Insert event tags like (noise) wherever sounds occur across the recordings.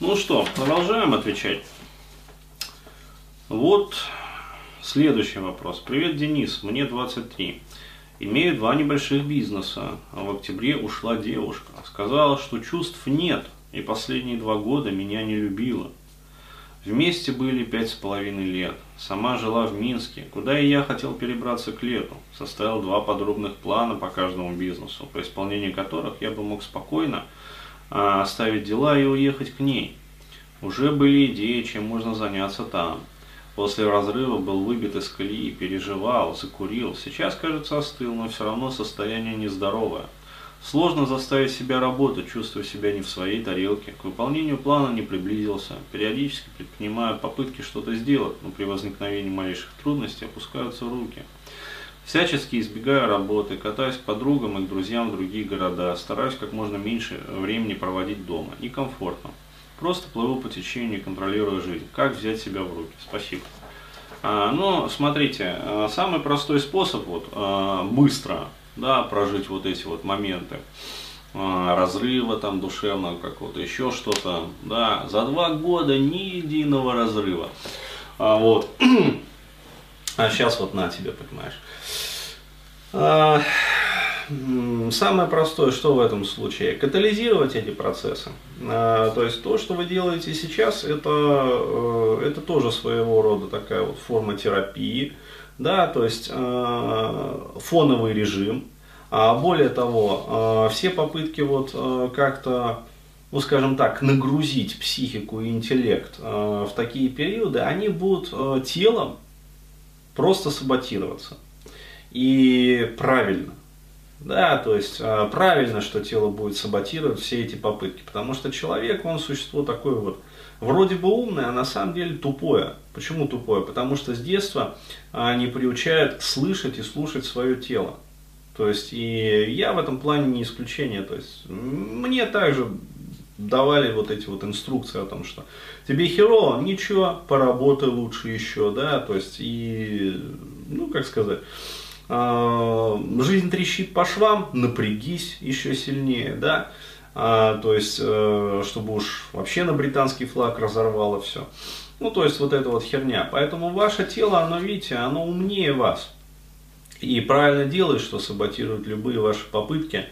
Ну что, продолжаем отвечать. Вот следующий вопрос. Привет, Денис, мне 23. Имею два небольших бизнеса. А в октябре ушла девушка. Сказала, что чувств нет, и последние два года меня не любила. Вместе были пять с половиной лет. Сама жила в Минске, куда и я хотел перебраться к лету. Составил два подробных плана по каждому бизнесу, по исполнению которых я бы мог спокойно оставить дела и уехать к ней. Уже были идеи, чем можно заняться там. После разрыва был выбит из колеи, переживал, закурил. Сейчас, кажется, остыл, но все равно состояние нездоровое. Сложно заставить себя работать, чувствуя себя не в своей тарелке. К выполнению плана не приблизился. Периодически предпринимаю попытки что-то сделать, но при возникновении малейших трудностей опускаются руки. Всячески избегаю работы, катаюсь к подругам и к друзьям в другие города, стараюсь как можно меньше времени проводить дома. Некомфортно. Просто плыву по течению, контролируя жизнь. Как взять себя в руки? Спасибо. А, ну, смотрите, а, самый простой способ вот, а, быстро да, прожить вот эти вот моменты а, разрыва там душевного какого-то, еще что-то, да, за два года ни единого разрыва. А, вот. (clears throat) А сейчас вот на тебе, понимаешь. А, самое простое, что в этом случае? Катализировать эти процессы. А, то есть то, что вы делаете сейчас, это, э, это тоже своего рода такая вот форма терапии. Да, то есть э, фоновый режим. А более того, э, все попытки вот как-то ну, скажем так, нагрузить психику и интеллект в такие периоды, они будут телом просто саботироваться. И правильно. Да, то есть а, правильно, что тело будет саботировать все эти попытки, потому что человек, он существо такое вот, вроде бы умное, а на самом деле тупое. Почему тупое? Потому что с детства а, не приучают слышать и слушать свое тело. То есть и я в этом плане не исключение. То есть мне также давали вот эти вот инструкции о том, что тебе херово, ничего, поработай лучше еще, да, то есть и, ну, как сказать, а, жизнь трещит по швам, напрягись еще сильнее, да, а, то есть, э, чтобы уж вообще на британский флаг разорвало все. Ну, то есть, вот эта вот херня. Поэтому ваше тело, оно, видите, оно умнее вас. И правильно делает, что саботирует любые ваши попытки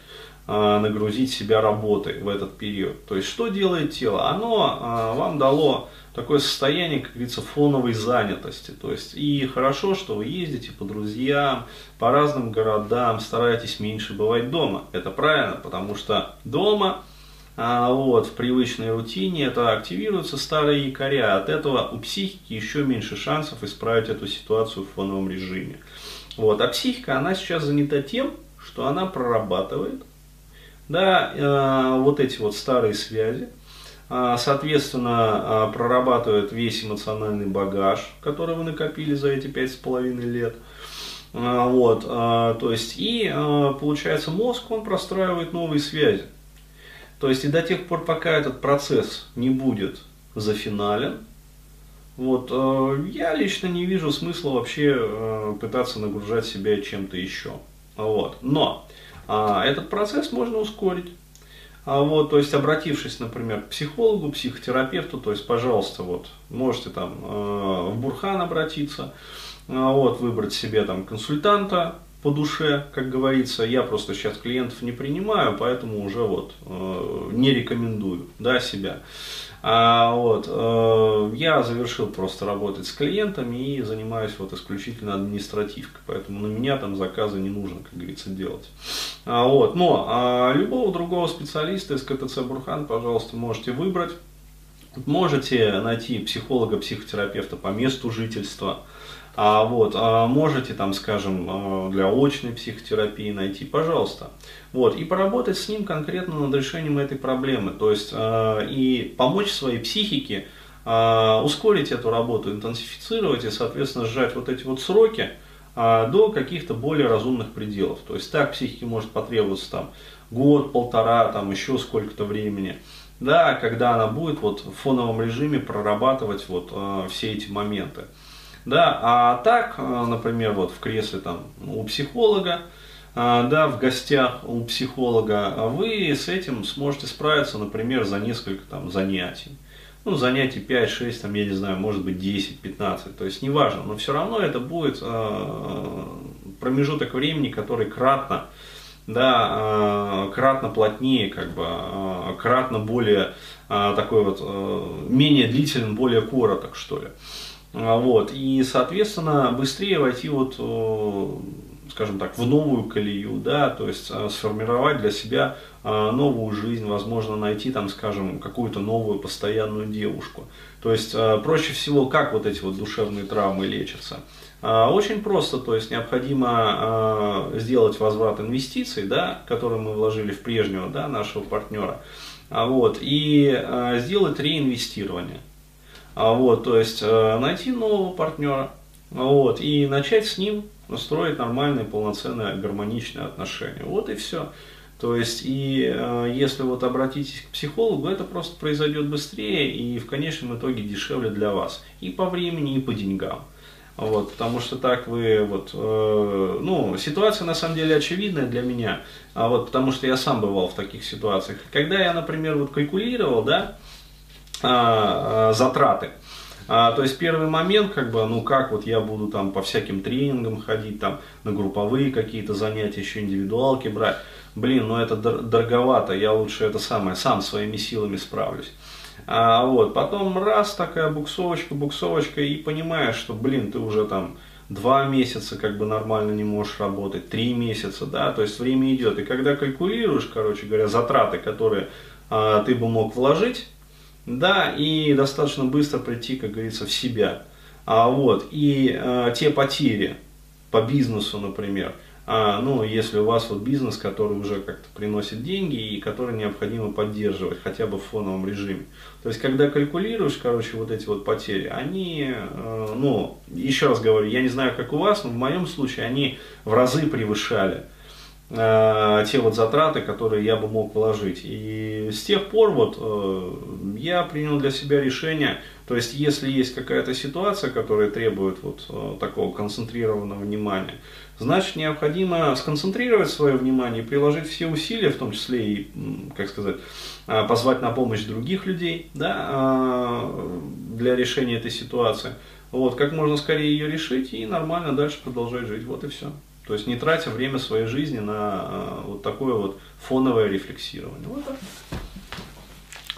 нагрузить себя работой в этот период. То есть, что делает тело? Оно вам дало такое состояние, как говорится, фоновой занятости. То есть и хорошо, что вы ездите по друзьям, по разным городам, стараетесь меньше бывать дома. Это правильно, потому что дома а, вот, в привычной рутине это активируются старые якоря. От этого у психики еще меньше шансов исправить эту ситуацию в фоновом режиме. Вот. А психика, она сейчас занята тем, что она прорабатывает да, э, вот эти вот старые связи, а, соответственно, а, прорабатывает весь эмоциональный багаж, который вы накопили за эти пять с половиной лет. А, вот, то есть, и получается мозг, он простраивает новые связи. То есть, и до тех пор, пока этот процесс не будет зафинален, вот, я лично не вижу смысла вообще пытаться нагружать себя чем-то еще. Вот. Но этот процесс можно ускорить. А вот, то есть, обратившись, например, к психологу, психотерапевту, то есть, пожалуйста, вот, можете там э, в Бурхан обратиться, э, вот, выбрать себе там консультанта по душе, как говорится. Я просто сейчас клиентов не принимаю, поэтому уже вот э, не рекомендую, да, себя. А, вот, э, я завершил просто работать с клиентами и занимаюсь вот исключительно административкой, поэтому на меня там заказы не нужно, как говорится, делать. А, вот, но а, любого другого специалиста из КТЦ Бурхан, пожалуйста, можете выбрать. Можете найти психолога, психотерапевта по месту жительства. А, вот, а можете там, скажем, а, для очной психотерапии найти, пожалуйста. Вот, и поработать с ним конкретно над решением этой проблемы. То есть а, и помочь своей психике а, ускорить эту работу, интенсифицировать и, соответственно, сжать вот эти вот сроки до каких-то более разумных пределов. То есть так психике может потребоваться там год, полтора, там еще сколько-то времени. Да, когда она будет вот в фоновом режиме прорабатывать вот э, все эти моменты. Да, а так, э, например, вот в кресле там у психолога, да, в гостях у психолога, а вы с этим сможете справиться, например, за несколько там, занятий. Ну, занятий 5, 6, там, я не знаю, может быть 10, 15, то есть неважно, но все равно это будет промежуток времени, который кратно да, э, кратно плотнее, как бы, э, кратно более э, такой вот, менее длительный, более короток, что ли. Вот, и, соответственно, быстрее войти вот, скажем так, в новую колею, да, то есть сформировать для себя новую жизнь, возможно, найти там, скажем, какую-то новую постоянную девушку. То есть проще всего, как вот эти вот душевные травмы лечатся – а, очень просто, то есть необходимо а, сделать возврат инвестиций, да, которые мы вложили в прежнего да, нашего партнера, а, вот, и сделать реинвестирование. Вот, то есть найти нового партнера вот, и начать с ним строить нормальные, полноценные, гармоничные отношения. Вот и все. То есть, и э, если вот обратитесь к психологу, это просто произойдет быстрее и в конечном итоге дешевле для вас. И по времени, и по деньгам. Вот, потому что так вы, вот, э, ну, ситуация на самом деле очевидная для меня, а вот, потому что я сам бывал в таких ситуациях. Когда я, например, вот калькулировал, да, а, а, затраты, а, то есть первый момент, как бы, ну как вот я буду там по всяким тренингам ходить, там на групповые какие-то занятия, еще индивидуалки брать, блин, ну это дороговато, я лучше это самое, сам своими силами справлюсь. А, вот, потом раз такая буксовочка, буксовочка, и понимаешь, что, блин, ты уже там два месяца как бы нормально не можешь работать, три месяца, да, то есть время идет. И когда калькулируешь, короче говоря, затраты, которые а, ты бы мог вложить, да, и достаточно быстро прийти, как говорится, в себя. А, вот, и а, те потери по бизнесу, например, а, ну, если у вас вот бизнес, который уже как-то приносит деньги и который необходимо поддерживать хотя бы в фоновом режиме. То есть, когда калькулируешь, короче, вот эти вот потери, они, э, ну, еще раз говорю, я не знаю, как у вас, но в моем случае они в разы превышали те вот затраты, которые я бы мог вложить. И с тех пор вот э, я принял для себя решение, то есть если есть какая-то ситуация, которая требует вот э, такого концентрированного внимания, значит необходимо сконцентрировать свое внимание приложить все усилия, в том числе и, как сказать, позвать на помощь других людей да, для решения этой ситуации. Вот, как можно скорее ее решить и нормально дальше продолжать жить. Вот и все. То есть не тратя время своей жизни на а, вот такое вот фоновое рефлексирование. Вот так.